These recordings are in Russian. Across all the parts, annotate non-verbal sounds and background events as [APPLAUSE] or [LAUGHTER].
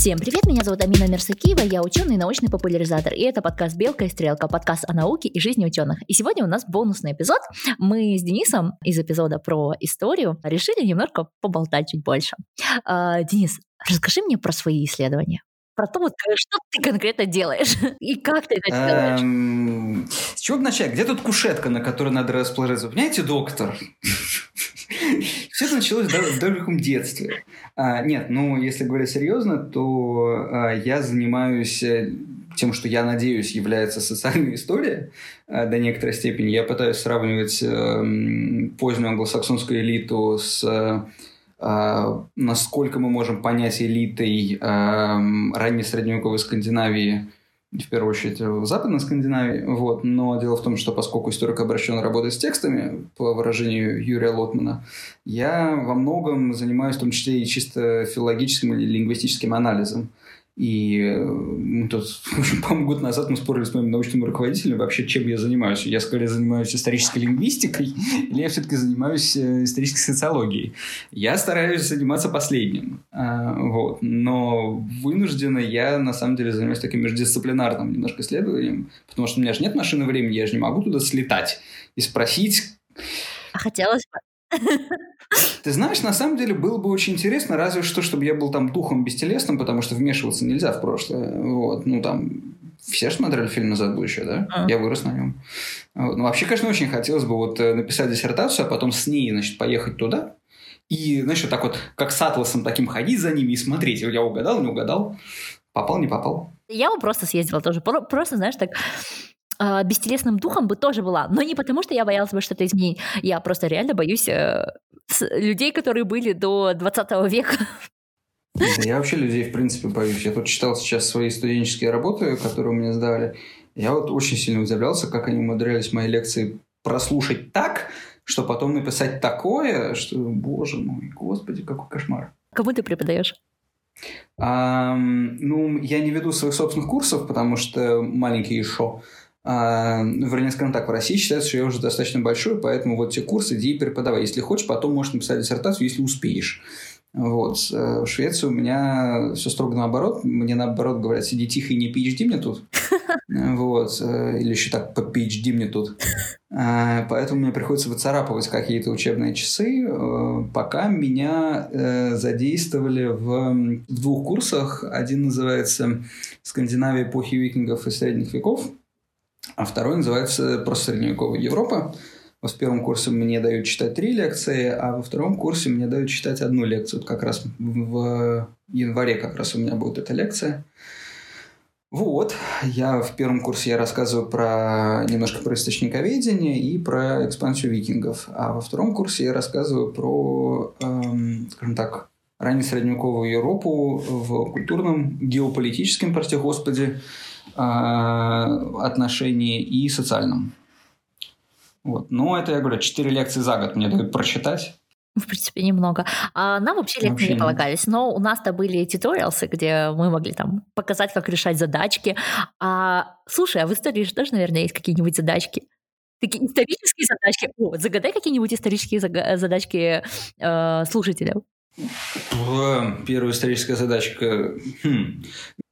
Всем привет, меня зовут Амина Мерсакиева, я ученый и научный популяризатор, и это подкаст «Белка и стрелка», подкаст о науке и жизни ученых. И сегодня у нас бонусный эпизод. Мы с Денисом из эпизода про историю решили немножко поболтать чуть больше. А, Денис, расскажи мне про свои исследования про то, вот, э, что ты конкретно делаешь [LAUGHS] и как ты это делаешь. Эм, с чего начать? Где тут кушетка, на которой надо расположиться? Понимаете, доктор? [LAUGHS] [LAUGHS] Все это началось в далеком детстве. А, нет, ну, если говорить серьезно, то а, я занимаюсь э, тем, что я надеюсь является социальной историей а, до некоторой степени. Я пытаюсь сравнивать а, позднюю англосаксонскую элиту с а, насколько мы можем понять элитой а, ранней средневековой Скандинавии, в первую очередь в Западной Скандинавии. Вот. Но дело в том, что поскольку историк обращен работать с текстами, по выражению Юрия Лотмана, я во многом занимаюсь в том числе и чисто филологическим или лингвистическим анализом. И мы тут, [LAUGHS] по-моему, год назад мы спорили с моим научным руководителем вообще, чем я занимаюсь. Я скорее занимаюсь исторической лингвистикой, [LAUGHS] или я все-таки занимаюсь э, исторической социологией. Я стараюсь заниматься последним. А, вот. Но вынужденно я, на самом деле, занимаюсь таким междисциплинарным немножко исследованием, потому что у меня же нет машины времени, я же не могу туда слетать и спросить... А хотелось бы. [LAUGHS] Ты знаешь, на самом деле было бы очень интересно, разве что, чтобы я был там духом бестелесным, потому что вмешиваться нельзя в прошлое. Вот, ну там все же смотрели фильм «Назад будущее», да? А. Я вырос на нем. Вот. Ну, вообще, конечно, очень хотелось бы вот э, написать диссертацию, а потом с ней, значит, поехать туда. И, знаешь, вот так вот, как с атласом таким ходить за ними и смотреть. Я угадал, не угадал. Попал, не попал. Я бы просто съездила тоже. Просто, знаешь, так э, бестелесным духом бы тоже была. Но не потому, что я боялась бы что-то изменить. Я просто реально боюсь э, людей, которые были до 20 века. Я вообще людей, в принципе, боюсь. Я тут читал сейчас свои студенческие работы, которые мне сдали. Я вот очень сильно удивлялся, как они умудрялись мои лекции прослушать так, что потом написать такое, что, боже мой, господи, какой кошмар. Кому ты преподаешь? А, ну, я не веду своих собственных курсов, потому что маленький еще. А, вернее, скажем так, в России считается, что я уже достаточно большой, поэтому вот те курсы иди и преподавай. Если хочешь, потом можешь написать диссертацию, если успеешь. Вот. Э, в Швеции у меня все строго наоборот. Мне наоборот говорят, сиди тихо и не PhD мне тут. [LAUGHS] Вот. Э, или еще так, по PhD мне тут. А, поэтому мне приходится выцарапывать какие-то учебные часы. Э, пока меня задействовали в двух курсах. Один называется «Скандинавия эпохи викингов и средних веков», а второй называется «Просто средневековая Европа». В первом курсе мне дают читать три лекции, а во втором курсе мне дают читать одну лекцию. Вот как раз в январе как раз у меня будет эта лекция. Вот, я в первом курсе я рассказываю про немножко про источниковедение и про экспансию викингов, а во втором курсе я рассказываю про, эм, скажем так, раннесредневековую Европу в культурном, геополитическом, прости господи, отношении и социальном. Вот. Но это, я говорю, четыре лекции за год мне дают прочитать. В принципе, немного. А нам вообще лекции вообще не полагались, но у нас-то были туториалсы, где мы могли там показать, как решать задачки. А, слушай, а в истории же тоже, наверное, есть какие-нибудь задачки? Такие исторические задачки. О, загадай какие-нибудь исторические задачки э, слушателям. Первая историческая задачка. Хм.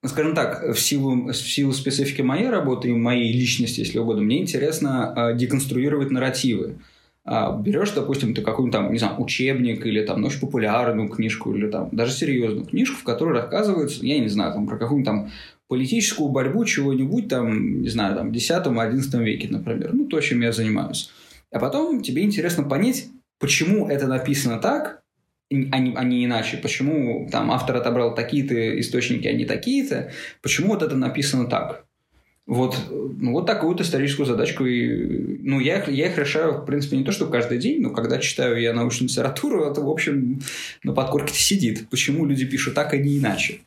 Скажем так, в силу, в силу специфики моей работы и моей личности, если угодно, мне интересно э, деконструировать нарративы. А, берешь, допустим, ты какой-нибудь там, не знаю, учебник или там очень популярную книжку или там даже серьезную книжку, в которой рассказывается, я не знаю, там про какую-нибудь там политическую борьбу чего-нибудь там, не знаю, там, в 10-11 веке, например. Ну, то, чем я занимаюсь. А потом тебе интересно понять, почему это написано так, а не, а не иначе. Почему там автор отобрал такие-то источники, а не такие-то? Почему вот это написано так? Вот, ну, вот такую вот историческую задачку. И, ну, я, я их решаю, в принципе, не то, что каждый день, но когда читаю я научную литературу, [LAUGHS] это, в общем, на подкорке сидит. Почему люди пишут так, а не иначе?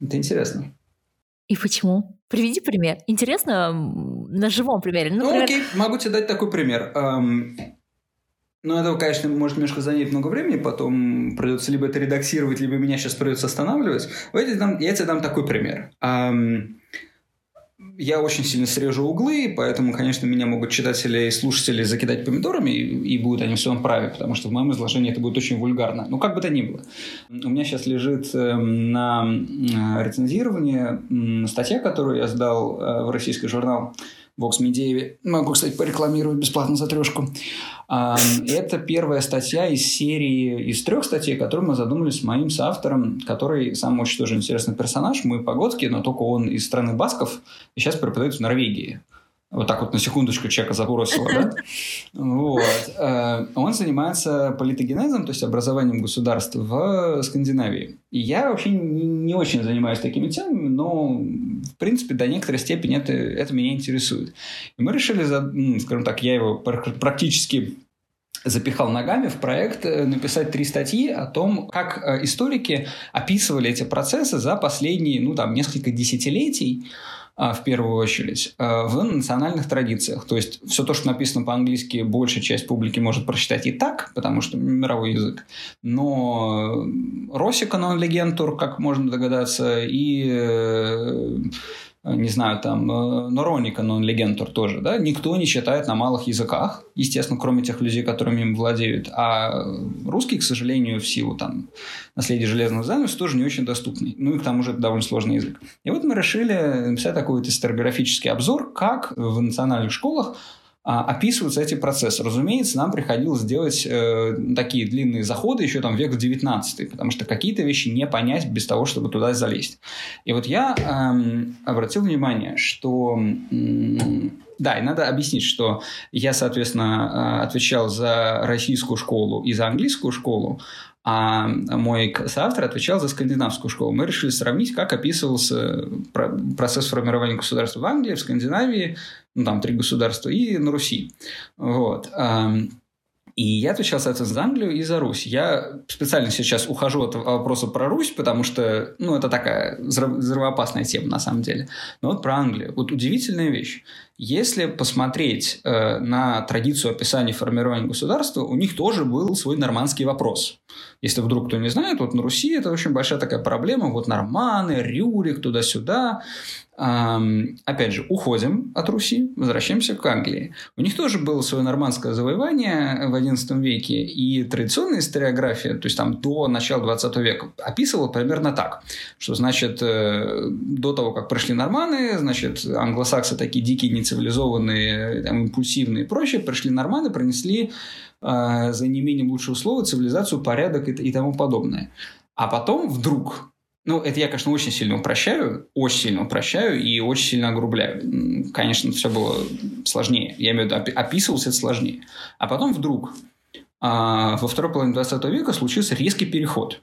Это интересно. И почему? Приведи пример. Интересно на живом примере. Ну, ну окей, могу тебе дать такой пример. Ну, это, конечно, может немножко занять много времени, потом придется либо это редактировать, либо меня сейчас придется останавливать. Я тебе дам, я тебе дам такой пример. я очень сильно срежу углы, поэтому, конечно, меня могут читатели и слушатели закидать помидорами, и, и будут они в своем праве, потому что в моем изложении это будет очень вульгарно. Ну, как бы то ни было. У меня сейчас лежит эм, на рецензировании статья, которую я сдал э, в российский журнал Vox Media. Могу, кстати, порекламировать бесплатно за трешку. Это первая статья из серии, из трех статей, которые мы задумали с моим соавтором, который сам очень тоже интересный персонаж, мой Погодский, но только он из страны Басков и сейчас преподает в Норвегии вот так вот на секундочку чека забросила, да? [LAUGHS] Вот. Э, он занимается политогенезом, то есть образованием государств в Скандинавии. И я вообще не очень занимаюсь такими темами, но, в принципе, до некоторой степени это, это меня интересует. И мы решили, скажем так, я его практически запихал ногами в проект э, написать три статьи о том, как э, историки описывали эти процессы за последние, ну, там, несколько десятилетий, а, в первую очередь, а, в национальных традициях. То есть все то, что написано по-английски, большая часть публики может прочитать и так, потому что мировой язык. Но Росика non-легентур, как можно догадаться, и э, Э, не знаю, там, э, Нороника, но легентур тоже, да, никто не читает на малых языках, естественно, кроме тех людей, которыми им владеют, а русский, к сожалению, в силу там наследия железного занавеса тоже не очень доступный, ну и к тому же это довольно сложный язык. И вот мы решили написать такой вот историографический обзор, как в национальных школах описываются эти процессы. Разумеется, нам приходилось делать э, такие длинные заходы еще там век в 19 потому что какие-то вещи не понять без того, чтобы туда залезть. И вот я э, обратил внимание, что э, да, и надо объяснить, что я, соответственно, э, отвечал за российскую школу и за английскую школу, а мой соавтор отвечал за скандинавскую школу. Мы решили сравнить, как описывался процесс формирования государства в Англии, в Скандинавии, ну, там три государства, и на Руси. Вот. И я отвечал, соответственно, за Англию и за Русь. Я специально сейчас ухожу от вопроса про Русь, потому что, ну, это такая взрывоопасная тема на самом деле. Но вот про Англию. Вот удивительная вещь. Если посмотреть э, на традицию описания формирования государства, у них тоже был свой нормандский вопрос. Если вдруг кто не знает, вот на Руси это очень большая такая проблема. Вот норманы, Рюрик, туда-сюда. Эм, опять же, уходим от Руси, возвращаемся к Англии. У них тоже было свое нормандское завоевание в XI веке, и традиционная историография, то есть там до начала 20 века, описывала примерно так, что, значит, э, до того, как пришли норманы, значит, англосаксы такие дикие, нецивилизованные, там, импульсивные и прочее, пришли норманы, принесли э, за неимением лучших условий цивилизацию, порядок и, и тому подобное. А потом вдруг ну, это я, конечно, очень сильно упрощаю, очень сильно упрощаю и очень сильно огрубляю. Конечно, все было сложнее. Я имею в виду, описывалось это сложнее. А потом вдруг а, во второй половине 20 века случился резкий переход.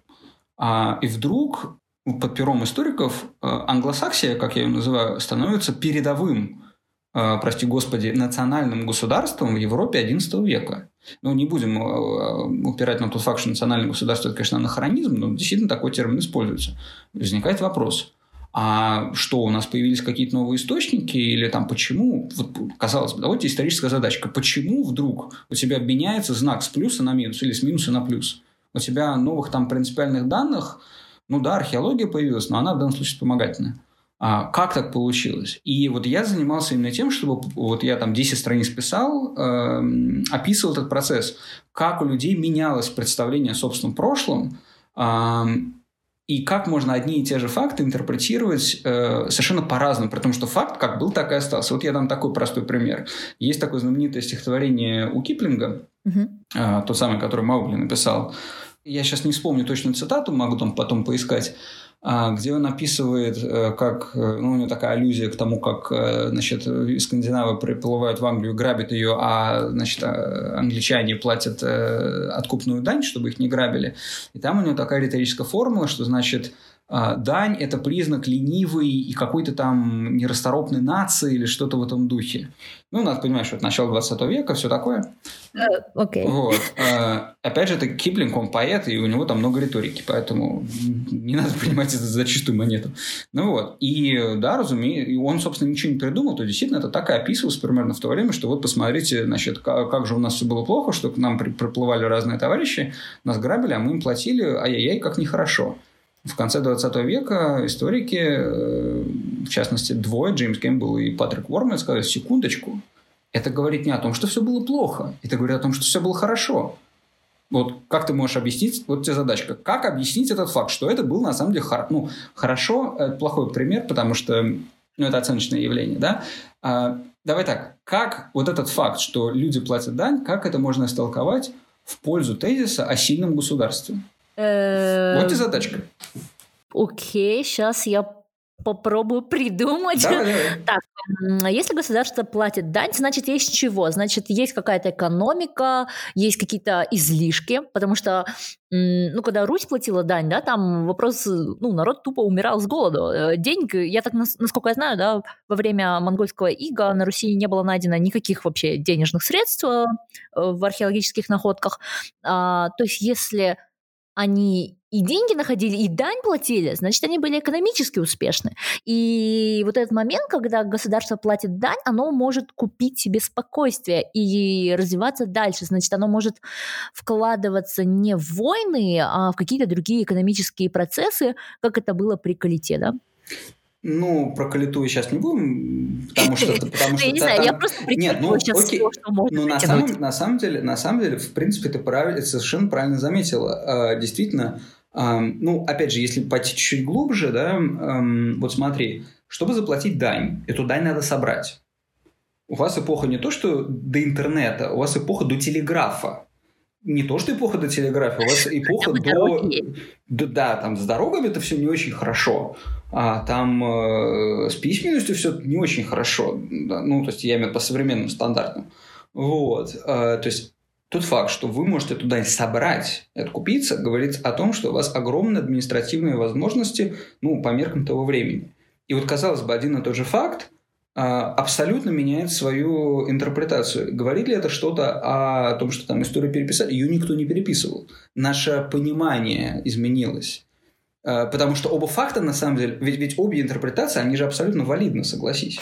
А, и вдруг под пером историков англосаксия, как я ее называю, становится передовым Э, прости господи, национальным государством в Европе XI века. Ну, не будем э, упирать на тот факт, что национальное государство – это, конечно, анахронизм, но действительно такой термин используется. Возникает вопрос, а что, у нас появились какие-то новые источники или там почему? Вот, казалось бы, давайте историческая задачка. Почему вдруг у тебя меняется знак с плюса на минус или с минуса на плюс? У тебя новых там принципиальных данных, ну да, археология появилась, но она в данном случае вспомогательная. А, как так получилось? И вот я занимался именно тем, чтобы вот я там 10 страниц писал, э, описывал этот процесс, как у людей менялось представление о собственном прошлом, э, и как можно одни и те же факты интерпретировать э, совершенно по-разному, потому что факт как был, так и остался. Вот я дам такой простой пример. Есть такое знаменитое стихотворение у Киплинга, угу. э, тот самый, который Маугли написал. Я сейчас не вспомню точную цитату, могу там потом поискать. А, где он описывает, э, как, э, ну, у него такая аллюзия к тому, как, э, значит, скандинавы приплывают в Англию, грабят ее, а, значит, а, англичане платят откупную дань, чтобы их не грабили. И там у него такая риторическая формула, что, значит, дань – это признак ленивой и какой-то там нерасторопной нации или что-то в этом духе. Ну, надо понимать, что это начало 20 века, все такое. Окей. Uh, okay. Вот. Uh, опять же, это Киплинг, он поэт, и у него там много риторики, поэтому не надо принимать это за чистую монету. Ну вот. И да, разумеется, он, собственно, ничего не придумал, то действительно это так и описывалось примерно в то время, что вот посмотрите, значит, как, как же у нас все было плохо, что к нам приплывали разные товарищи, нас грабили, а мы им платили, ай-яй-яй, как нехорошо в конце 20 века историки э, в частности, двое, Джеймс Кэмпбелл и Патрик Уорман, сказали, секундочку, это говорит не о том, что все было плохо, это говорит о том, что все было хорошо. Вот как ты можешь объяснить, вот тебе задачка, как объяснить этот факт, что это был на самом деле хор- ну, хорошо, это плохой пример, потому что ну, это оценочное явление, да? А, давай так, как вот этот факт, что люди платят дань, как это можно истолковать в пользу тезиса о сильном государстве? Э, Вот и задачка. Окей, сейчас я попробую придумать. Давай, давай. [LAUGHS] Так, если государство платит дань, значит, есть чего? Значит, есть какая-то экономика, есть какие-то излишки, потому что, ну, когда Русь платила дань, да, там вопрос, ну, народ тупо умирал с голоду. Э, Денег, я так, нас- насколько я знаю, да, во время монгольского ига на Руси не было найдено никаких вообще денежных средств э, в археологических находках. А, то есть, если они и деньги находили, и дань платили, значит, они были экономически успешны. И вот этот момент, когда государство платит дань, оно может купить себе спокойствие и развиваться дальше. Значит, оно может вкладываться не в войны, а в какие-то другие экономические процессы, как это было при Калите, да? Ну, про Калиту сейчас не будем, потому что... [LAUGHS] Потому что Я не знаю, я просто Нет, ну, окей. всё, что можно Ну, на самом, на, самом деле, на самом деле, в принципе, ты правильно, совершенно правильно заметила. Э, действительно, ну, опять же, если пойти чуть-чуть глубже, да, вот смотри, чтобы заплатить дань, эту дань надо собрать. У вас эпоха не то, что до интернета, у вас эпоха до телеграфа. Не то, что эпоха до телеграфа, у вас эпоха [LAUGHS] до... да, там с дорогами это все не очень хорошо. А там э, с письменностью все не очень хорошо. Да, ну, то есть я имею по современным стандартам. Вот. Э, то есть тот факт, что вы можете туда собрать, откупиться, говорит о том, что у вас огромные административные возможности, ну, по меркам того времени. И вот, казалось бы, один и тот же факт а, абсолютно меняет свою интерпретацию. Говорит ли это что-то о том, что там историю переписали? Ее никто не переписывал. Наше понимание изменилось. А, Потому что оба факта, на самом деле, ведь, ведь обе интерпретации, они же абсолютно валидны, согласись.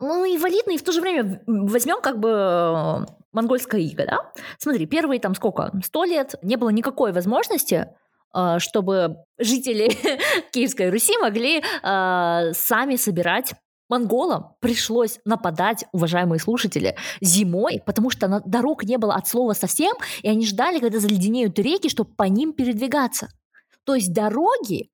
Ну, и валидно, и в то же время возьмем как бы э, монгольское иго, да? Смотри, первые там сколько? Сто лет не было никакой возможности э, чтобы жители [LAUGHS] Киевской Руси могли э, сами собирать монголам пришлось нападать, уважаемые слушатели, зимой, потому что дорог не было от слова совсем, и они ждали, когда заледенеют реки, чтобы по ним передвигаться. То есть дороги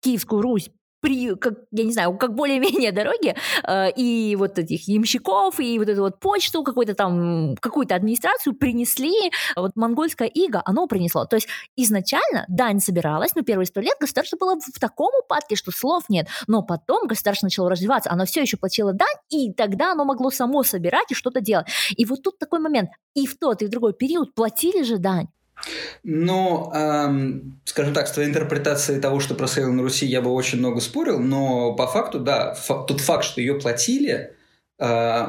в Киевскую Русь при, как, я не знаю, как более-менее [LAUGHS] дороги, э, и вот этих ямщиков, и вот эту вот почту, какую-то там, какую-то администрацию принесли, вот монгольское иго, оно принесло. То есть изначально дань собиралась, но первые сто лет государство было в таком упадке, что слов нет, но потом государство начало развиваться, оно все еще платило дань, и тогда оно могло само собирать и что-то делать. И вот тут такой момент, и в тот, и в другой период платили же дань. Ну, эм, скажем так, с твоей интерпретацией того, что происходило на Руси, я бы очень много спорил, но по факту, да, фа- тот факт, что ее платили, э,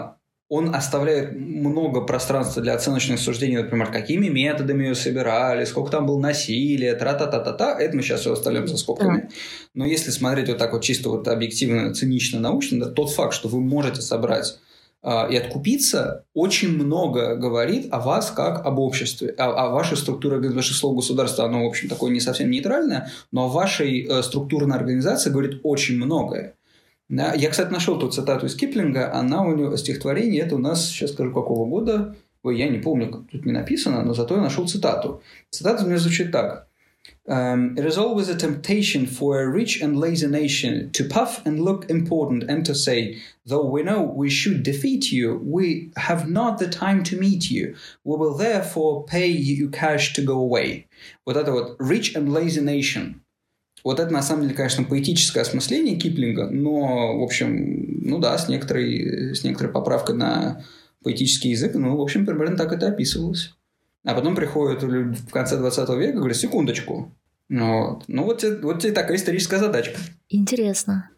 он оставляет много пространства для оценочных суждений, например, какими методами ее собирали, сколько там было насилия, тра-та-та-та-та, это мы сейчас все оставляем за скобками. Но если смотреть вот так вот чисто вот объективно, цинично, научно, да, тот факт, что вы можете собрать и откупиться, очень много говорит о вас как об обществе, о, о вашей структуре, ваше слово государства, оно, в общем, такое не совсем нейтральное, но о вашей э, структурной организации говорит очень многое. Да? Я, кстати, нашел ту цитату из Киплинга, она у него стихотворение, это у нас, сейчас скажу, какого года, ой, я не помню, как тут не написано, но зато я нашел цитату. Цитата у меня звучит так. Um, it is always a temptation for a rich and lazy nation to puff and look important and to say, though we know we should defeat you, we have not the time to meet you. We will therefore pay you cash to go away. Вот это вот rich and lazy nation. Вот это, на самом деле, конечно, поэтическое осмысление Киплинга, но, в общем, ну да, с некоторой, с некоторой поправкой на поэтический язык, ну, в общем, примерно так это описывалось. А потом приходят люди в конце 20 века и говорят, секундочку. Ну, вот. ну вот, тебе, вот тебе такая историческая задачка. Интересно.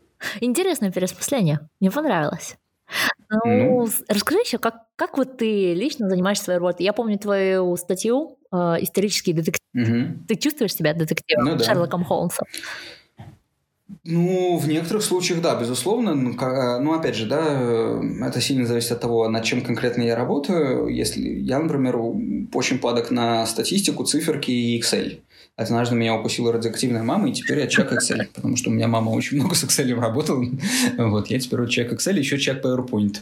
Интересное переосмысление. Мне понравилось. Ну, Ну. расскажи еще, как, как вот ты лично занимаешься своей работой? Я помню твою статью э, «Исторический детектив». Мгм. Ты чувствуешь себя детективом Ну да. Шерлоком Холмсом? Ну, в некоторых случаях, да, безусловно. Ну, ка- ну, опять же, да, э, это сильно зависит от того, над чем конкретно я работаю. Если я, например, очень падок на статистику, циферки и Excel. Однажды меня укусила радиоактивная мама, и теперь я человек Excel, потому что у меня мама очень много с Excel работала. Вот, я теперь человек Excel, еще человек PowerPoint.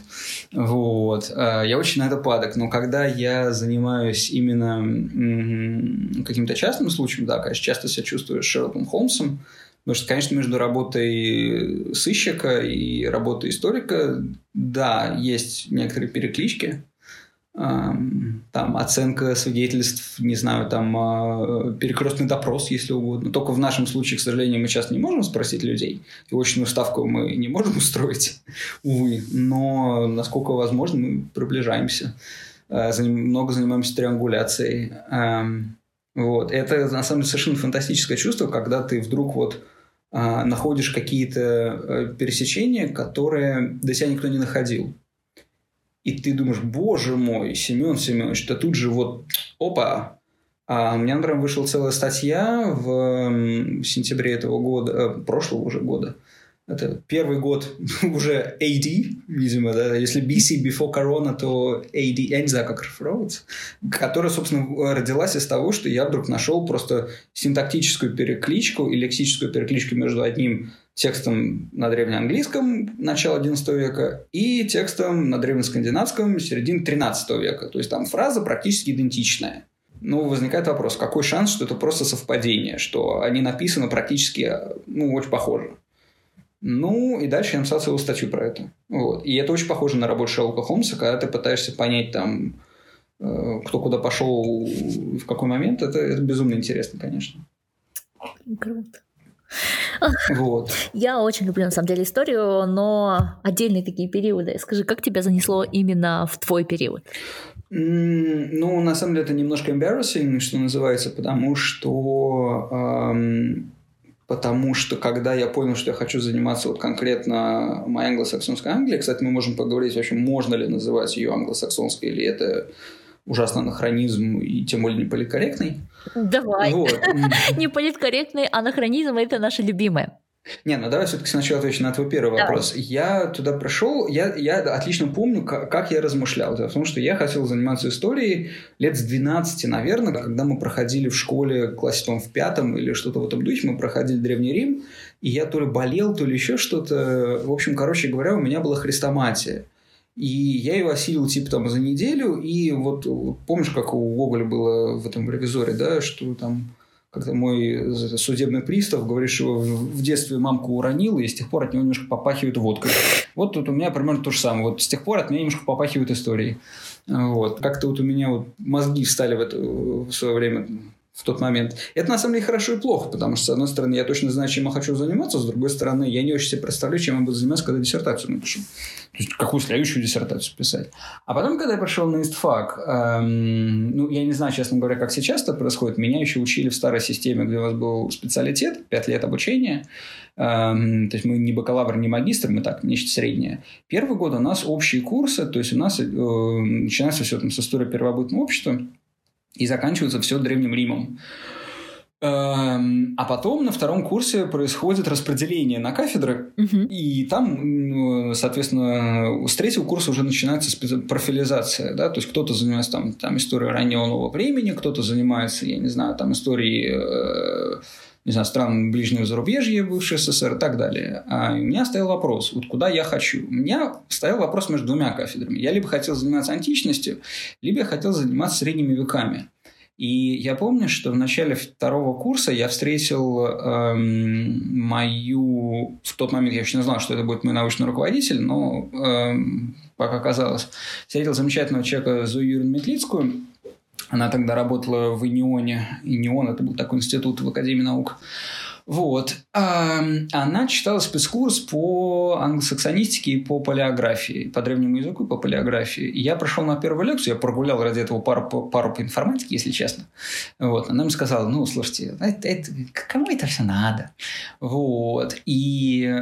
Вот. А, я очень на это падок, но когда я занимаюсь именно каким-то частным случаем, да, конечно, часто себя чувствую Шерлоком Холмсом, Потому что, конечно, между работой сыщика и работой историка, да, есть некоторые переклички там оценка свидетельств, не знаю, там а, перекрестный допрос, если угодно. Только в нашем случае, к сожалению, мы сейчас не можем спросить людей, и очную ставку мы не можем [LAUGHS] устроить, увы, но насколько возможно, мы приближаемся. А, много занимаемся триангуляцией. Вот. Это, на самом деле, совершенно фантастическое чувство, когда ты вдруг вот находишь какие-то э, пересечения, которые до себя никто не находил. И ты думаешь, боже мой, Семен Семенович, да тут же вот, опа, а у меня, например, вышла целая статья в сентябре этого года, э, прошлого уже года, это первый год [LAUGHS] уже AD, видимо, да, если BC before Corona, то AD, я не знаю, как расшифровываться, которая, собственно, родилась из того, что я вдруг нашел просто синтактическую перекличку и лексическую перекличку между одним текстом на древнеанглийском начала XI века и текстом на древнескандинавском середины XIII века. То есть там фраза практически идентичная. Ну, возникает вопрос, какой шанс, что это просто совпадение, что они написаны практически, ну, очень похоже. Ну, и дальше я написал целую статью про это. Вот. И это очень похоже на работу Шерлока Холмса, когда ты пытаешься понять там, э, кто куда пошел, в какой момент. Это, это безумно интересно, конечно. Круто. Вот. Я очень люблю, на самом деле, историю, но отдельные такие периоды. Скажи, как тебя занесло именно в твой период? ну, на самом деле, это немножко embarrassing, что называется, потому что эм, потому что когда я понял, что я хочу заниматься вот конкретно моей англосаксонской Англией, кстати, мы можем поговорить вообще, можно ли называть ее англосаксонской, или это ужасно анахронизм и тем более неполиткорректный. Давай. Вот. [LAUGHS] Неполиткорректный анахронизм – это наше любимое. Не, ну давай все-таки сначала отвечу на твой первый давай. вопрос. Я туда пришел, я, я отлично помню, как, как я размышлял. Дело в том, что я хотел заниматься историей лет с 12, наверное, когда мы проходили в школе классе в пятом или что-то в этом духе, мы проходили Древний Рим, и я то ли болел, то ли еще что-то. В общем, короче говоря, у меня была хрестоматия. И я ее осилил типа там за неделю, и вот помнишь, как у Гоголя было в этом ревизоре, да, что там как-то мой судебный пристав говорит, что в детстве мамку уронил, и с тех пор от него немножко попахивает водкой. Вот тут у меня примерно то же самое. Вот с тех пор от меня немножко попахивает историей. Вот. Как-то вот у меня вот мозги встали в, это, в свое время в тот момент. Это на самом деле хорошо и плохо, потому что, с одной стороны, я точно знаю, чем я хочу заниматься, с другой стороны, я не очень себе представляю, чем я буду заниматься, когда диссертацию напишу. То есть, какую следующую диссертацию писать. А потом, когда я пошел на ИСТФАК, эм, ну, я не знаю, честно говоря, как сейчас это происходит. Меня еще учили в старой системе, где у нас был специалитет, 5 лет обучения. Эм, то есть, мы не бакалавр, не магистр, мы так, нечто среднее. Первый год у нас общие курсы, то есть, у нас э, начинается все там с истории первобытного общества и заканчивается все Древним Римом. Эм, а потом на втором курсе происходит распределение на кафедры, угу. и там, соответственно, с третьего курса уже начинается профилизация, да, то есть кто-то занимается там, там историей раннего нового времени, кто-то занимается, я не знаю, там историей, э, не знаю, стран ближнего зарубежья, бывшей СССР и так далее. А у меня стоял вопрос, вот куда я хочу. У меня стоял вопрос между двумя кафедрами. Я либо хотел заниматься античностью, либо я хотел заниматься средними веками. И я помню, что в начале второго курса я встретил эм, мою... В тот момент я еще не знал, что это будет мой научный руководитель, но, эм, как оказалось, встретил замечательного человека Зою Юрьевну Метлицкую. Она тогда работала в ИНИОНе. ИНИОН – это был такой институт в Академии наук. Вот. Она читала спецкурс по англосаксонистике и по палеографии, по древнему языку и по палеографии. И я прошел на первую лекцию, я прогулял ради этого пару, пару по информатике, если честно. Вот. Она мне сказала, ну, слушайте, это, это, кому это все надо? Вот. И,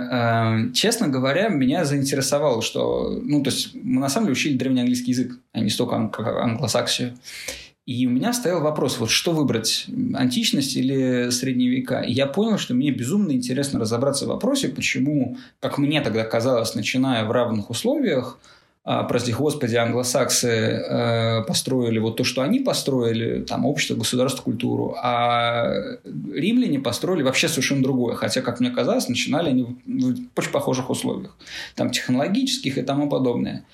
честно говоря, меня заинтересовало, что, ну, то есть мы на самом деле учили древнеанглийский язык, а не столько англосаксию. И у меня стоял вопрос, вот что выбрать, античность или средние века. И я понял, что мне безумно интересно разобраться в вопросе, почему, как мне тогда казалось, начиная в равных условиях, а, прости господи, англосаксы э, построили вот то, что они построили, там, общество, государство, культуру, а римляне построили вообще совершенно другое, хотя, как мне казалось, начинали они в очень похожих условиях, там, технологических и тому подобное.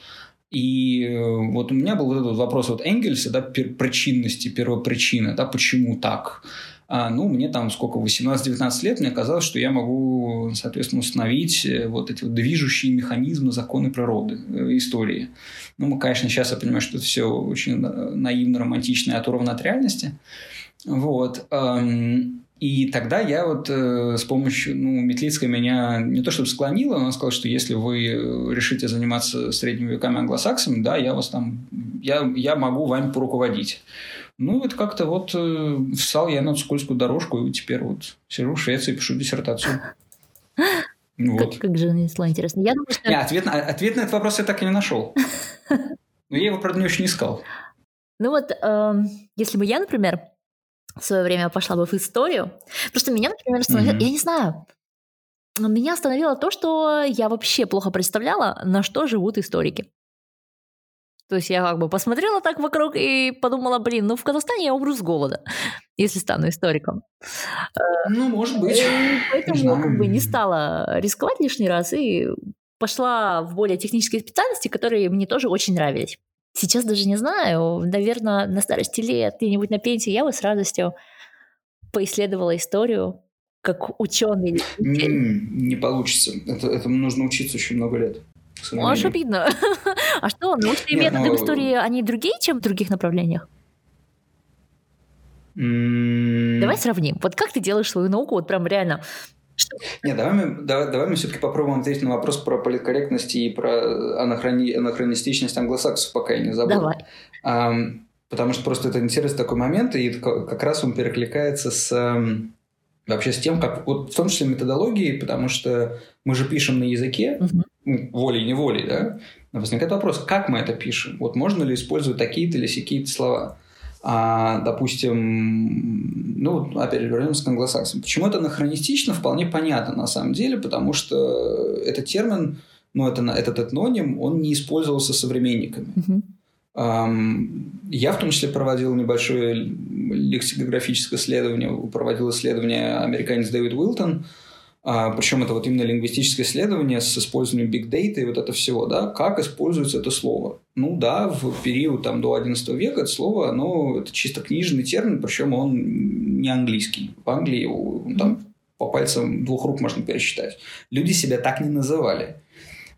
И э, вот у меня был вот этот вопрос вот Энгельса, да, причинности, первопричины, да, почему так. А, ну, мне там сколько, 18-19 лет, мне казалось, что я могу, соответственно, установить э, вот эти вот движущие механизмы, законы природы, э, истории. Ну, конечно, сейчас я понимаю, что это все очень наивно, романтично и оторвано от реальности. Вот. И тогда я вот э, с помощью, ну, Метлицкая меня не то чтобы склонила, она сказала, что если вы решите заниматься средними веками англосаксами, да, я вас там, я, я могу вами поруководить. Ну, вот как-то вот э, встал я на скользкую дорожку, и теперь вот сижу в Швеции и пишу диссертацию. [LAUGHS] Вот. Как, как же нанесла, интересно. Я думаю, что... Не, ответ, на, ответ на этот вопрос я так и не нашел. [LAUGHS] Но я его, правда, не очень искал. Ну вот, э, если бы я, например, в свое время пошла бы в историю, просто меня, например, остановило, mm-hmm. я не знаю, меня остановило то, что я вообще плохо представляла, на что живут историки. То есть я как бы посмотрела так вокруг и подумала, блин, ну в Казахстане я умру с голода, если стану историком. Ну, может быть. И поэтому как бы не стала рисковать лишний раз и пошла в более технические специальности, которые мне тоже очень нравились. Сейчас даже не знаю, наверное, на старости лет, где-нибудь на пенсии, я бы с радостью поисследовала историю как ученый. Не, не получится. Это, этому нужно учиться очень много лет. Ну, аж обидно. [LAUGHS] а что, научные Нет, методы в истории, они другие, чем в других направлениях? Давай сравним. Вот как ты делаешь свою науку, вот прям реально нет, давай мы, давай, давай мы все-таки попробуем ответить на вопрос про политкорректность и про анахрони, анахронистичность англосаксов, пока я не забыл. Давай. А, потому что просто это интересный такой момент, и как раз он перекликается с вообще с тем, как вот в том числе методологией, потому что мы же пишем на языке, угу волей-неволей, да, возникает вопрос, как мы это пишем? Вот можно ли использовать такие-то или сякие-то слова? А, допустим, ну, опять же, вернемся к англосаксам. Почему это анахронистично, вполне понятно на самом деле, потому что этот термин, ну, это, этот этноним, он не использовался современниками. Mm-hmm. Я в том числе проводил небольшое лексикографическое исследование, проводил исследование американец Дэвид Уилтон – причем это вот именно лингвистическое исследование с использованием big data и вот это всего, да, как используется это слово. Ну да, в период там, до XI века это слово, оно это чисто книжный термин, причем он не английский. В Англии его, там по пальцам двух рук можно пересчитать. Люди себя так не называли.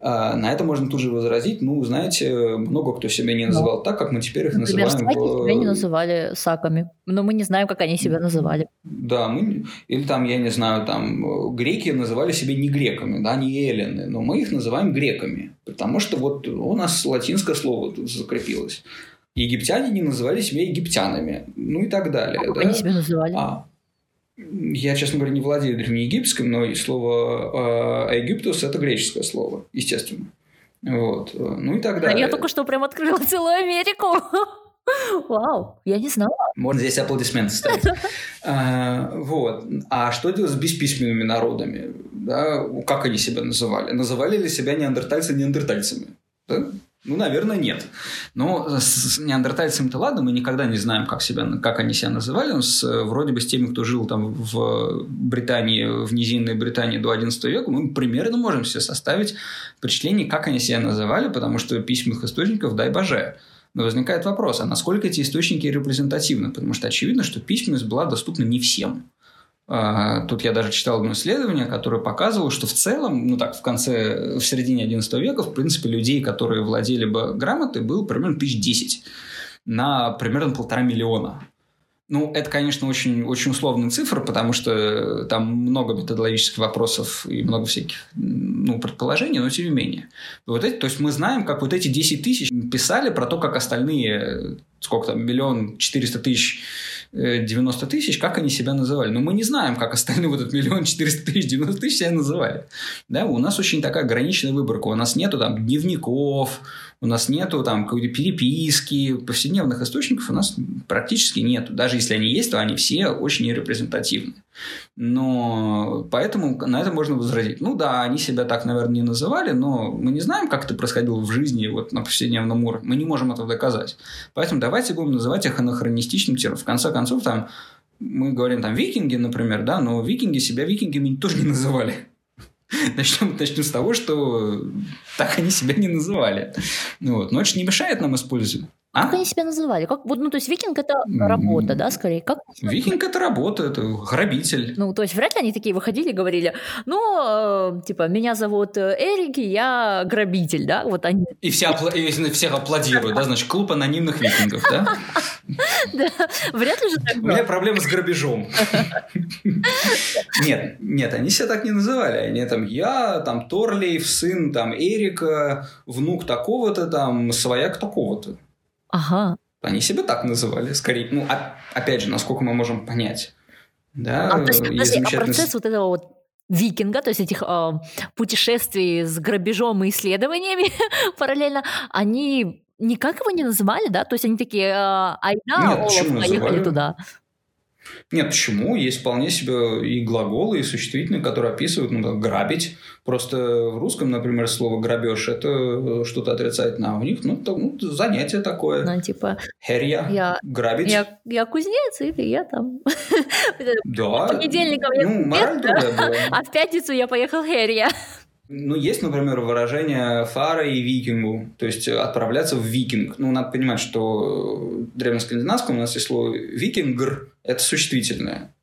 А, на это можно тут же возразить. Ну, знаете, много кто себя не называл да. так, как мы теперь их Например, называем. Например, в... себя не называли саками, но мы не знаем, как они себя называли. Да, мы... или там, я не знаю, там греки называли себя не греками, да, не эллины, но мы их называем греками, потому что вот у нас латинское слово тут закрепилось. Египтяне не называли себя египтянами, ну и так далее. А да? они себя называли? А, я, честно говоря, не владею древнеегипетским, но слово э, Египтус – это греческое слово, естественно. Вот. Ну и так далее. Я только что прям открыла целую Америку. [LAUGHS] Вау, я не знала. Можно здесь аплодисменты ставить. а, [LAUGHS] вот. А что делать с бесписьменными народами? Да? Как они себя называли? Называли ли себя неандертальцы неандертальцами? Да? Ну, наверное, нет. Но с неандертальцами-то ладно, мы никогда не знаем, как, себя, как они себя называли. Но с, вроде бы с теми, кто жил там в Британии, в низинной Британии до XI века, мы примерно можем себе составить впечатление, как они себя называли, потому что письменных источников, дай боже. Но возникает вопрос, а насколько эти источники репрезентативны? Потому что очевидно, что письменность была доступна не всем. А, тут я даже читал одно исследование, которое показывало, что в целом, ну так, в конце, в середине XI века, в принципе, людей, которые владели бы грамотой, было примерно тысяч десять на примерно полтора миллиона. Ну, это, конечно, очень, очень условная цифра, потому что там много методологических вопросов и много всяких ну, предположений, но тем не менее. Вот эти, то есть мы знаем, как вот эти 10 тысяч писали про то, как остальные, сколько там, миллион четыреста тысяч 90 э, тысяч, как они себя называли. Но мы не знаем, как остальные вот этот миллион четыреста тысяч, 90 тысяч себя называли. Да, у нас очень такая ограниченная выборка. У нас нету там дневников, У нас нету там какой-то переписки, повседневных источников у нас практически нету. Даже если они есть, то они все очень нерепрезентативны. Но поэтому на это можно возразить. Ну да, они себя так, наверное, не называли, но мы не знаем, как это происходило в жизни вот на повседневном уровне. Мы не можем этого доказать. Поэтому давайте будем называть их анахронистичным термином. В конце концов, там мы говорим там викинги, например, да, но викинги себя викингами тоже не называли. [LAUGHS] Начнем, начнем с того, что так они себя не называли. Ну, вот. Но это же не мешает нам использовать. А? Как они себя называли? Как, вот, ну, то есть викинг это работа, да, скорее? Как викинг это работа, это грабитель. Ну, то есть вряд ли они такие выходили и говорили, ну, э, типа, меня зовут э, Эрик, и я грабитель, да? Вот они. И все, апла... и все аплодируют, да? Значит, клуб анонимных викингов, да? Да, вряд ли же так У меня проблемы с грабежом. Нет, нет, они себя так не называли. Они там, я, там, Торлейф, сын, там, Эрика, внук такого-то, там, свояк такого-то. Ага. Они себя так называли, скорее. Ну, а, опять же, насколько мы можем понять. Да, а, то есть, подожди, замечательный... а процесс вот этого вот викинга, то есть этих э, путешествий с грабежом и исследованиями [LAUGHS] параллельно, они никак его не называли, да? То есть они такие, э, айда, Нет, Олаф, поехали туда. Нет, почему? Есть вполне себе и глаголы, и существительные, которые описывают, ну, грабить. Просто в русском, например, слово грабеж это э, что-то отрицательное, а у них, ну, то, ну занятие такое. Ну, типа... Херья, я, грабить. Я, я кузнец, или я там... [LAUGHS] Да. Понедельником я ну, мораль другая А в пятницу я поехал херья. Ну, есть, например, выражение фара и викингу, то есть отправляться в викинг. Ну, надо понимать, что в древнескандинавском у нас есть слово викингр, это существительное.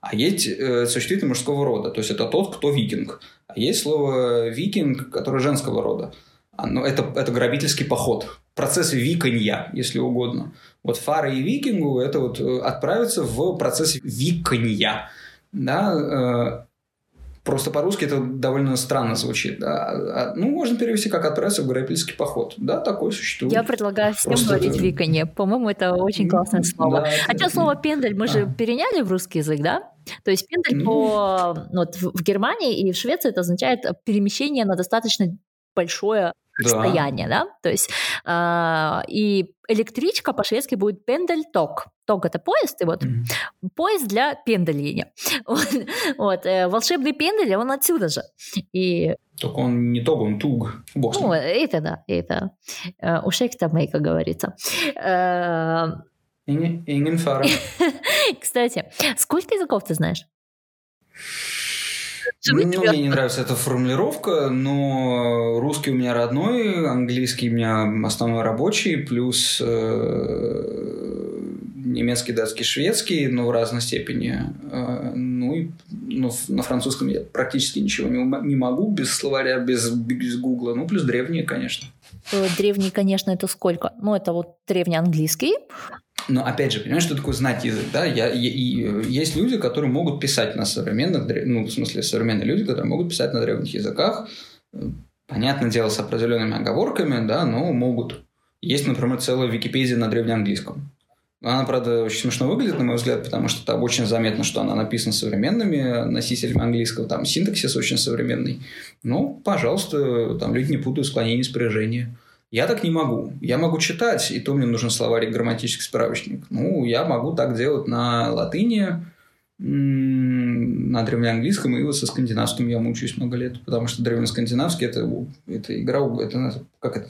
А есть э, существительное мужского рода, то есть это тот, кто викинг. А есть слово викинг, которое женского рода. Оно, это, это грабительский поход. Процесс виканья, если угодно. Вот фара и викингу – это вот э, отправиться в процесс виканья. Да, э, Просто по-русски это довольно странно звучит. Да? А, ну, можно перевести как «отправиться в грабительский поход». Да, такое существует. Я предлагаю всем Просто говорить это... «виканье». По-моему, это очень классное слово. Да, Хотя это... слово «пендель» мы а. же переняли в русский язык, да? То есть пендель ну... по... Вот в Германии и в Швеции это означает перемещение на достаточно большое расстояние, да, то есть э, и электричка по-шведски будет пендель-ток. Ток – это поезд, и вот mm-hmm. поезд для пендельения. [LAUGHS] вот, вот э, волшебный пендель, он отсюда же. И только он не тог, он туг. Бог ну, это да, это. Э, у Шекта Мэй, как говорится. Э, Ingen фара. Кстати, сколько языков ты знаешь? Ну, мне не нравится эта формулировка, но русский у меня родной, английский у меня основной рабочий, плюс э, немецкий, датский, шведский, но в разной степени. Э, ну и ну, на французском я практически ничего не, не могу без словаря, без, без гугла. Ну, плюс древние, конечно. Э, древний, конечно, это сколько? Ну, это вот древний английский, но опять же, понимаешь, что такое знать язык, да? Я, я, и есть люди, которые могут писать на современных, ну, в смысле, современные люди, которые могут писать на древних языках, понятное дело, с определенными оговорками, да, но могут. Есть, например, целая Википедия на древнеанглийском. Она, правда, очень смешно выглядит, на мой взгляд, потому что там очень заметно, что она написана современными носителями английского, там синтаксис очень современный. Ну, пожалуйста, там люди не путают склонение спряжения. Я так не могу. Я могу читать, и то мне нужен словарик, грамматический справочник. Ну, я могу так делать на латыни, на древнеанглийском, и вот со скандинавским я мучаюсь много лет, потому что древнескандинавский это, это игра, это как это,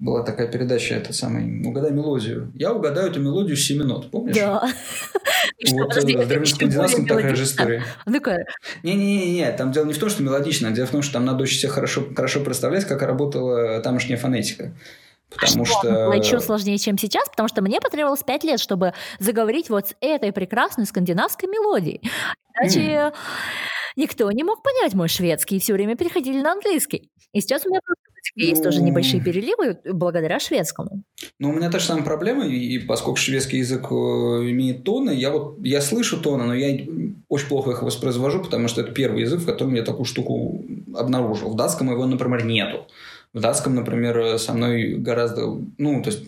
была такая передача, это самый «Угадай мелодию». Я угадаю эту мелодию в 7 минут, помнишь? Да. [LAUGHS] Вот в древнескандинавском такая же история. Не-не-не, там дело не в том, что мелодично, а дело в том, что там надо очень себе хорошо, хорошо представлять, как работала тамошняя фонетика. Потому что... что... Было еще сложнее, чем сейчас, потому что мне потребовалось пять лет, чтобы заговорить вот с этой прекрасной скандинавской мелодией. Иначе mm. Никто не мог понять мой шведский, и все время переходили на английский. И сейчас у меня просто ну, есть тоже небольшие переливы благодаря шведскому. Ну, у меня та же самая проблема, и поскольку шведский язык э, имеет тоны, я вот я слышу тоны, но я очень плохо их воспроизвожу, потому что это первый язык, в котором я такую штуку обнаружил. В датском его, например, нету. В датском, например, со мной гораздо, ну, то есть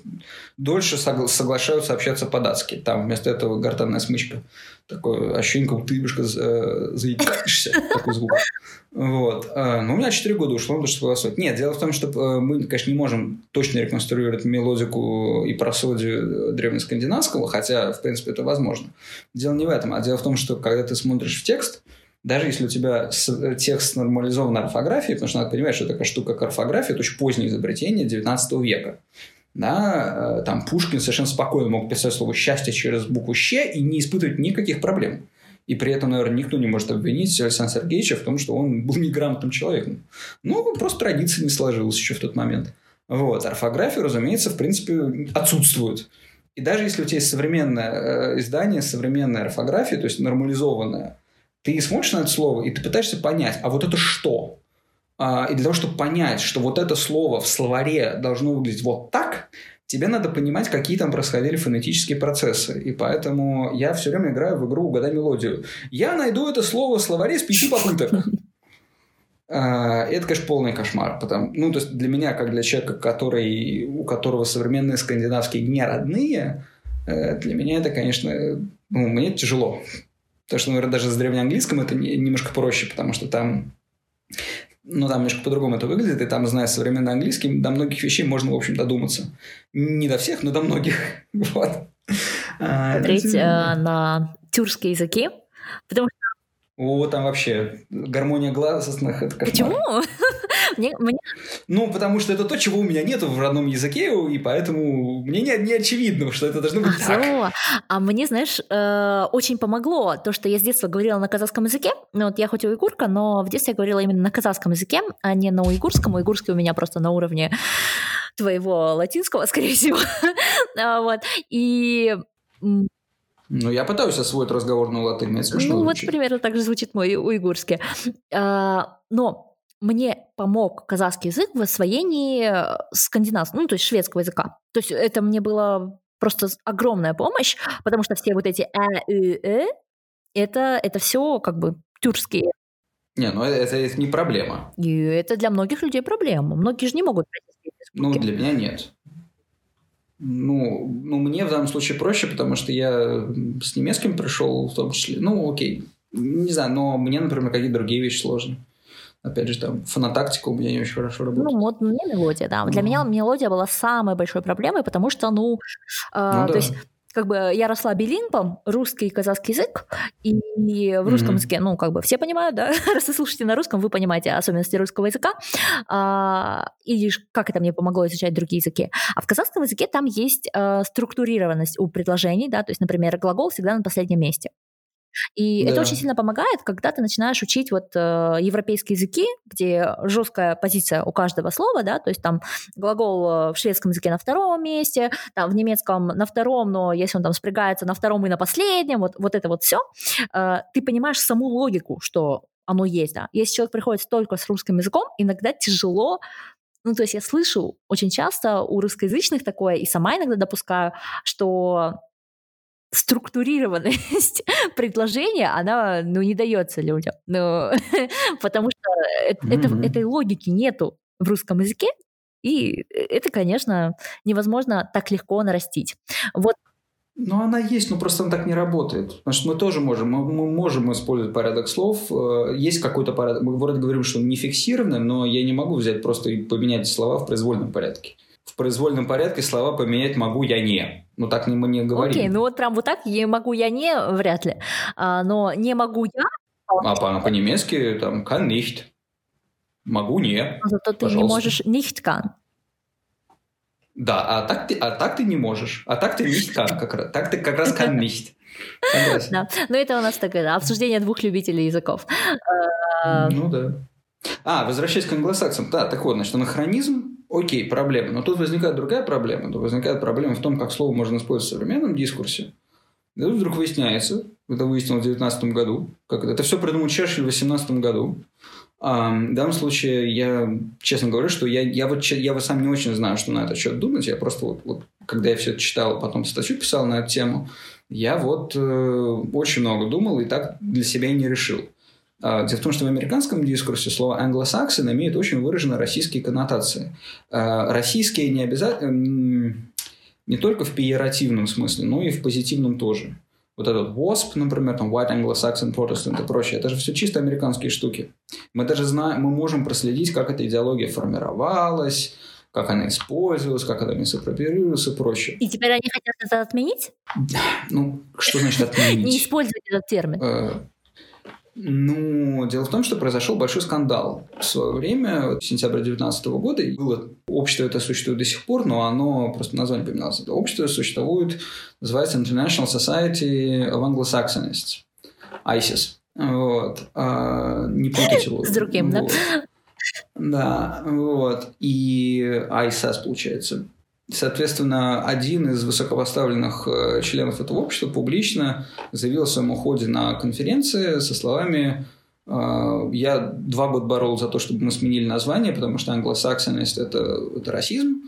дольше согла- соглашаются общаться по-датски. Там вместо этого гортанная смычка. Такое ощущение, как ты немножко э, заикаешься. [LAUGHS] Такой звук. Вот. Э, но у меня 4 года ушло, потому что согласовать. Нет, дело в том, что э, мы, конечно, не можем точно реконструировать мелодику и просодию древнескандинавского, хотя, в принципе, это возможно. Дело не в этом, а дело в том, что когда ты смотришь в текст, даже если у тебя текст нормализован орфографией, потому что надо понимать, что такая штука как орфография, это очень позднее изобретение 19 века. Да, э, там Пушкин совершенно спокойно мог писать слово «счастье» через букву «щ» и не испытывать никаких проблем. И при этом, наверное, никто не может обвинить Александра Сергеевича в том, что он был неграмотным человеком. Ну, просто традиция не сложилась еще в тот момент. Вот. Орфография, разумеется, в принципе, отсутствует. И даже если у тебя есть современное э, издание, современная орфография, то есть нормализованная, ты смотришь на это слово, и ты пытаешься понять, а вот это что? А, и для того, чтобы понять, что вот это слово в словаре должно выглядеть вот так, тебе надо понимать, какие там происходили фонетические процессы. И поэтому я все время играю в игру «Угадай мелодию». Я найду это слово в словаре с пяти попыток. [LAUGHS] А, это, конечно, полный кошмар. Потому, ну, то есть для меня, как для человека, который, у которого современные скандинавские не родные, э, для меня это, конечно, ну, мне тяжело. Потому что, наверное, даже с древнеанглийским это немножко проще, потому что там ну, там немножко по-другому это выглядит, и там, зная современный английский, до многих вещей можно, в общем, додуматься. Не до всех, но до многих. [LAUGHS] вот. А, Смотреть а, на тюркские языки, потому что о, там вообще гармония гласных. Это Почему? [LAUGHS] мне, мне... Ну, потому что это то, чего у меня нету в родном языке, и поэтому мне не, не очевидно, что это должно быть а, так. А мне, знаешь, э, очень помогло то, что я с детства говорила на казахском языке. Ну, вот я хоть уйгурка, но в детстве я говорила именно на казахском языке, а не на уйгурском. Уйгурский у меня просто на уровне твоего латинского, [LAUGHS] скорее всего. А, вот. И ну, я пытаюсь освоить разговорную латынь, это смешно Ну, звучит. вот примерно так же звучит мой уйгурский. А, но мне помог казахский язык в освоении э, скандинавского, ну, то есть шведского языка. То есть это мне было просто огромная помощь, потому что все вот эти «а», «ы», «э» это, это все как бы тюркские. Не, ну это, это не проблема. И это для многих людей проблема. Многие же не могут Ну, для меня нет. Ну, ну, мне в данном случае проще, потому что я с немецким пришел в том числе. Ну, окей. Не знаю, но мне, например, какие-то другие вещи сложны. Опять же, там, фонотактика у меня не очень хорошо работает. Ну, вот мне мелодия, да. Для меня мелодия была самой большой проблемой, потому что, ну, э, ну то да. есть как бы я росла билингвом, русский и казахский язык, и в русском mm-hmm. языке, ну, как бы все понимают, да, [LAUGHS] раз вы слушаете на русском, вы понимаете особенности русского языка, а, и как это мне помогло изучать другие языки. А в казахском языке там есть а, структурированность у предложений, да, то есть, например, глагол всегда на последнем месте. И да. это очень сильно помогает, когда ты начинаешь учить вот э, европейские языки, где жесткая позиция у каждого слова, да, то есть там глагол э, в шведском языке на втором месте, там в немецком на втором, но если он там спрягается на втором и на последнем, вот, вот это вот все, э, ты понимаешь саму логику, что оно есть, да. Если человек приходит только с русским языком, иногда тяжело ну, то есть я слышу очень часто у русскоязычных такое, и сама иногда допускаю, что структурированность [LAUGHS] предложения, она, ну, не дается людям. Ну, [LAUGHS] потому что это, mm-hmm. этой логики нету в русском языке, и это, конечно, невозможно так легко нарастить. Вот ну, она есть, но просто она так не работает. Потому что мы тоже можем, мы, мы можем использовать порядок слов. Э, есть какой-то порядок. Мы вроде говорим, что он не фиксированный, но я не могу взять просто и поменять слова в произвольном порядке в произвольном порядке слова поменять могу я не. Ну так мы не говорим. Окей, ну вот прям вот так я могу я не вряд ли. А, но не могу я. А по- по-немецки там kann nicht. Могу не. Но зато ты не можешь nicht kann. Да, а так ты, а так ты не можешь. А так ты nicht kann как раз. Так ты как раз kann nicht. Да. Но это у нас такое обсуждение двух любителей языков. Ну да. А, возвращаясь к англосаксам. Да, так вот, значит, анахронизм Окей, проблема. Но тут возникает другая проблема. Тут возникает проблема в том, как слово можно использовать в современном дискурсе. И тут вдруг выясняется, это выяснилось в 2019 году, как это, это все придумал Черчилль в 2018 году. А, в данном случае я честно говорю, что я, я, вот, я вот сам не очень знаю, что на этот счет думать. Я просто вот, вот когда я все это читал, потом статью писал на эту тему, я вот э, очень много думал и так для себя не решил. А, дело в том, что в американском дискурсе слово «англосаксон» имеет очень выраженные российские коннотации. А, российские не обязательно не только в пиеративном смысле, но и в позитивном тоже. Вот этот WASP, например, там White Anglo-Saxon Protestant и прочее, это же все чисто американские штуки. Мы даже знаем, мы можем проследить, как эта идеология формировалась, как она использовалась, как она мисапроприировалась и прочее. И теперь они хотят это отменить? Ну, что значит [LAUGHS] отменить? Не использовать этот термин. Ну, дело в том, что произошел большой скандал. В свое время, в сентябре 2019 года, было общество это существует до сих пор, но оно просто название поменялось. Это общество существует, называется International Society of Anglo-Saxonists, ISIS. Вот. А, не путайте его. С другим, вот. да? Да, вот. И ISIS, получается. Соответственно, один из высокопоставленных э, членов этого общества публично заявил о своем уходе на конференции со словами «Э, «Я два года боролся за то, чтобы мы сменили название, потому что англосаксонность – это, это расизм,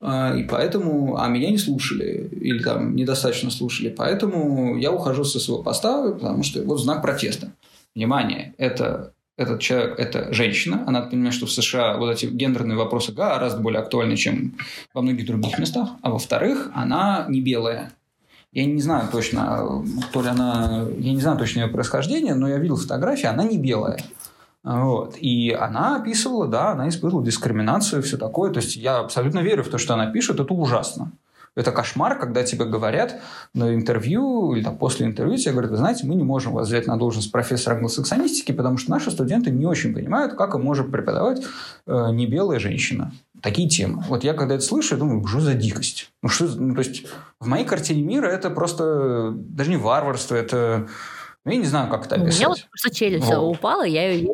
э, и поэтому, а меня не слушали, или там недостаточно слушали, поэтому я ухожу со своего поста, потому что вот знак протеста. Внимание, это этот человек – это женщина. Она понимает, что в США вот эти гендерные вопросы гораздо более актуальны, чем во многих других местах. А во-вторых, она не белая. Я не знаю точно, то ли она... Я не знаю точно ее происхождение, но я видел фотографии, она не белая. Вот. И она описывала, да, она испытывала дискриминацию, все такое. То есть я абсолютно верю в то, что она пишет, это ужасно. Это кошмар, когда тебе говорят на интервью или там, после интервью, тебе говорят, вы знаете, мы не можем вас взять на должность профессора англосаксонистики, потому что наши студенты не очень понимают, как им может преподавать э, не белая женщина. Такие темы. Вот я когда это слышу, я думаю, что за дикость? Ну, что, ну, то есть в моей картине мира это просто даже не варварство, это... Ну, я не знаю, как это описать. У меня вот просто челюсть вот. упала, я ее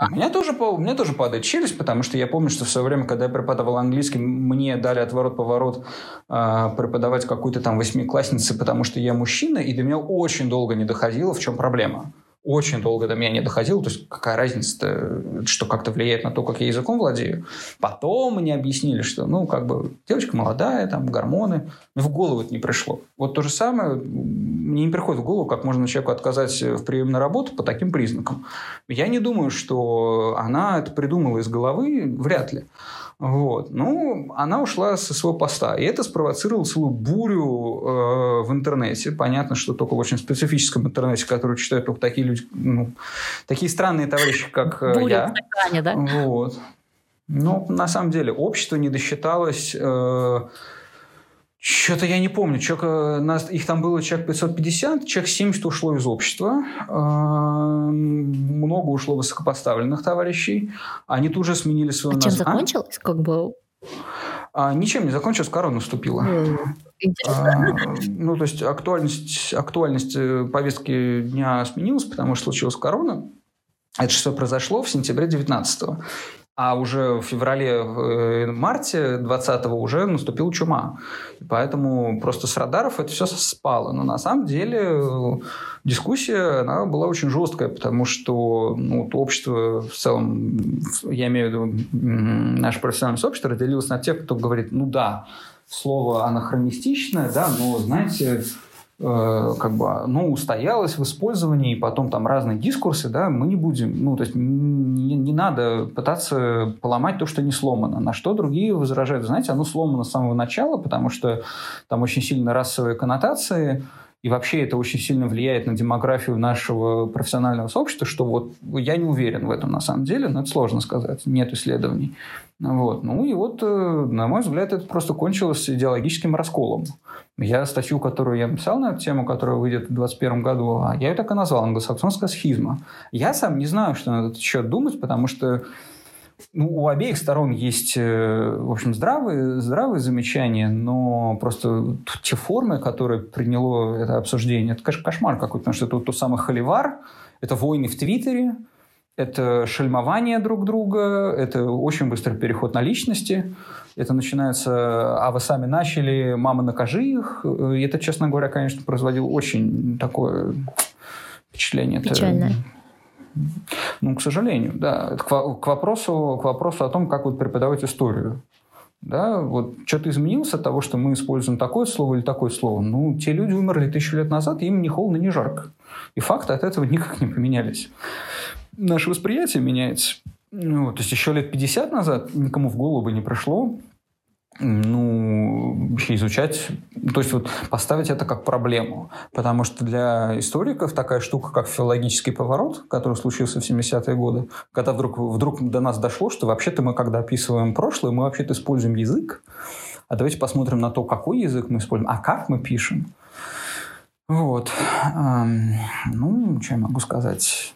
у меня тоже, у меня тоже падает челюсть, потому что я помню, что в свое время, когда я преподавал английский, мне дали отворот-поворот э, преподавать какую-то там восьмикласснице, потому что я мужчина, и до меня очень долго не доходило, в чем проблема очень долго до меня не доходило, то есть какая разница что как-то влияет на то, как я языком владею. Потом мне объяснили, что, ну, как бы, девочка молодая, там, гормоны. Мне в голову это не пришло. Вот то же самое мне не приходит в голову, как можно человеку отказать в приеме на работу по таким признакам. Я не думаю, что она это придумала из головы, вряд ли. Вот. Ну, она ушла со своего поста. И это спровоцировало целую бурю э, в интернете. Понятно, что только в очень специфическом интернете, который читают только такие люди, ну, такие странные товарищи, как э, Буря я. В стакане, да? Вот. Ну, на самом деле, общество не досчиталось... Э, что-то я не помню. Человек, э, нас, их там было человек 550, человек 70 ушло из общества. Э, много ушло высокопоставленных товарищей. Они тут же сменили свое а название. чем закончилось? Как бы... А, ничем не закончилось, корона А, ну, то есть актуальность, актуальность э, повестки дня сменилась, потому что случилась корона. Это что произошло в сентябре 19 -го. А уже в феврале-марте э, 20-го уже наступила чума. Поэтому просто с радаров это все спало. Но на самом деле э, дискуссия она была очень жесткая, потому что ну, общество в целом, я имею в виду наше профессиональное сообщество, разделилось на тех, кто говорит, ну да, слово анахронистичное, да, но, знаете, Э, как бы, ну, устоялось в использовании, и потом там разные дискурсы, да, мы не будем, ну, то есть не, не надо пытаться поломать то, что не сломано. На что другие возражают, знаете, оно сломано с самого начала, потому что там очень сильно расовые коннотации, и вообще это очень сильно влияет на демографию нашего профессионального сообщества, что вот я не уверен в этом на самом деле, но это сложно сказать, нет исследований. Вот. Ну и вот, э, на мой взгляд, это просто кончилось идеологическим расколом. Я статью, которую я написал на эту тему, которая выйдет в 2021 году, а я ее так и назвал «Англосаксонская схизма». Я сам не знаю, что на этот счет думать, потому что ну, у обеих сторон есть, э, в общем, здравые, здравые замечания, но просто те формы, которые приняло это обсуждение, это, конечно, кошмар какой-то, потому что это тот самый холивар, это войны в Твиттере, это шельмование друг друга, это очень быстрый переход на личности. Это начинается, а вы сами начали, мама, накажи их. И это, честно говоря, конечно, производило очень такое впечатление. Печальное. Это, ну, к сожалению, да. К, к, вопросу, к вопросу о том, как вот преподавать историю. Да, вот что-то изменилось от того, что мы используем такое слово или такое слово. Ну, те люди умерли тысячу лет назад, им ни холодно, ни жарко. И факты от этого никак не поменялись. наше восприятие меняется. Ну, то есть еще лет 50 назад никому в голову бы не пришло ну, изучать, то есть вот поставить это как проблему. Потому что для историков такая штука, как филологический поворот, который случился в 70-е годы, когда вдруг, вдруг до нас дошло, что вообще-то мы, когда описываем прошлое, мы вообще-то используем язык, а давайте посмотрим на то, какой язык мы используем, а как мы пишем. Вот. Ну, что я могу сказать?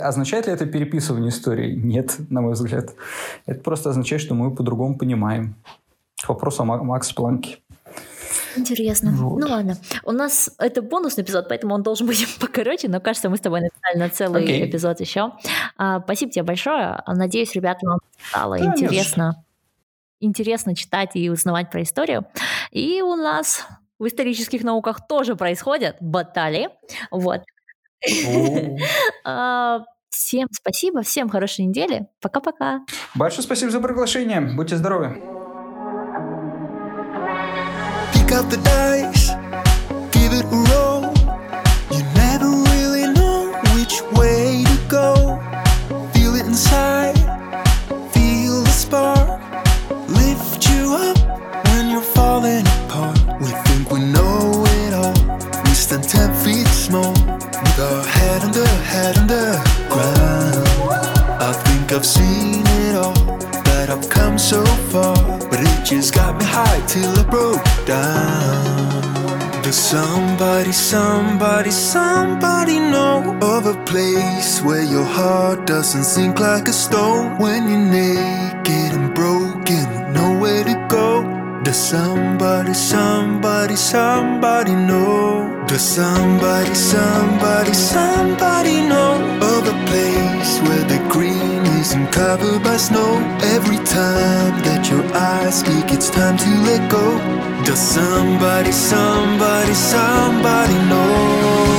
Означает ли это переписывание истории? Нет, на мой взгляд. Это просто означает, что мы по-другому понимаем. К вопросу о Макс Планке. Интересно. Вот. Ну ладно. У нас это бонусный эпизод, поэтому он должен [LAUGHS] быть покороче, но кажется, мы с тобой написали на целый okay. эпизод еще. А, спасибо тебе большое. Надеюсь, ребята, вам стало да, интересно. Интересно читать и узнавать про историю. И у нас в исторических науках тоже происходят баталии. Вот. [LAUGHS] А, всем спасибо, всем хорошей недели. Пока-пока. Большое спасибо за приглашение. Будьте здоровы. Pick up the dice, give it a roll. You never really know which way to go. Feel it inside, feel the spark. Lift you up when you're falling apart. We think we know it all. We stand ten feet small, with our head under, head under ground. I think I've seen just got me high till I broke down. Does somebody, somebody, somebody know of a place where your heart doesn't sink like a stone when you're naked and broken, nowhere to go? Does somebody, somebody, somebody know? Does somebody, somebody, somebody know covered by snow? Every time that your eyes speak, it's time to let go. Does somebody, somebody, somebody know?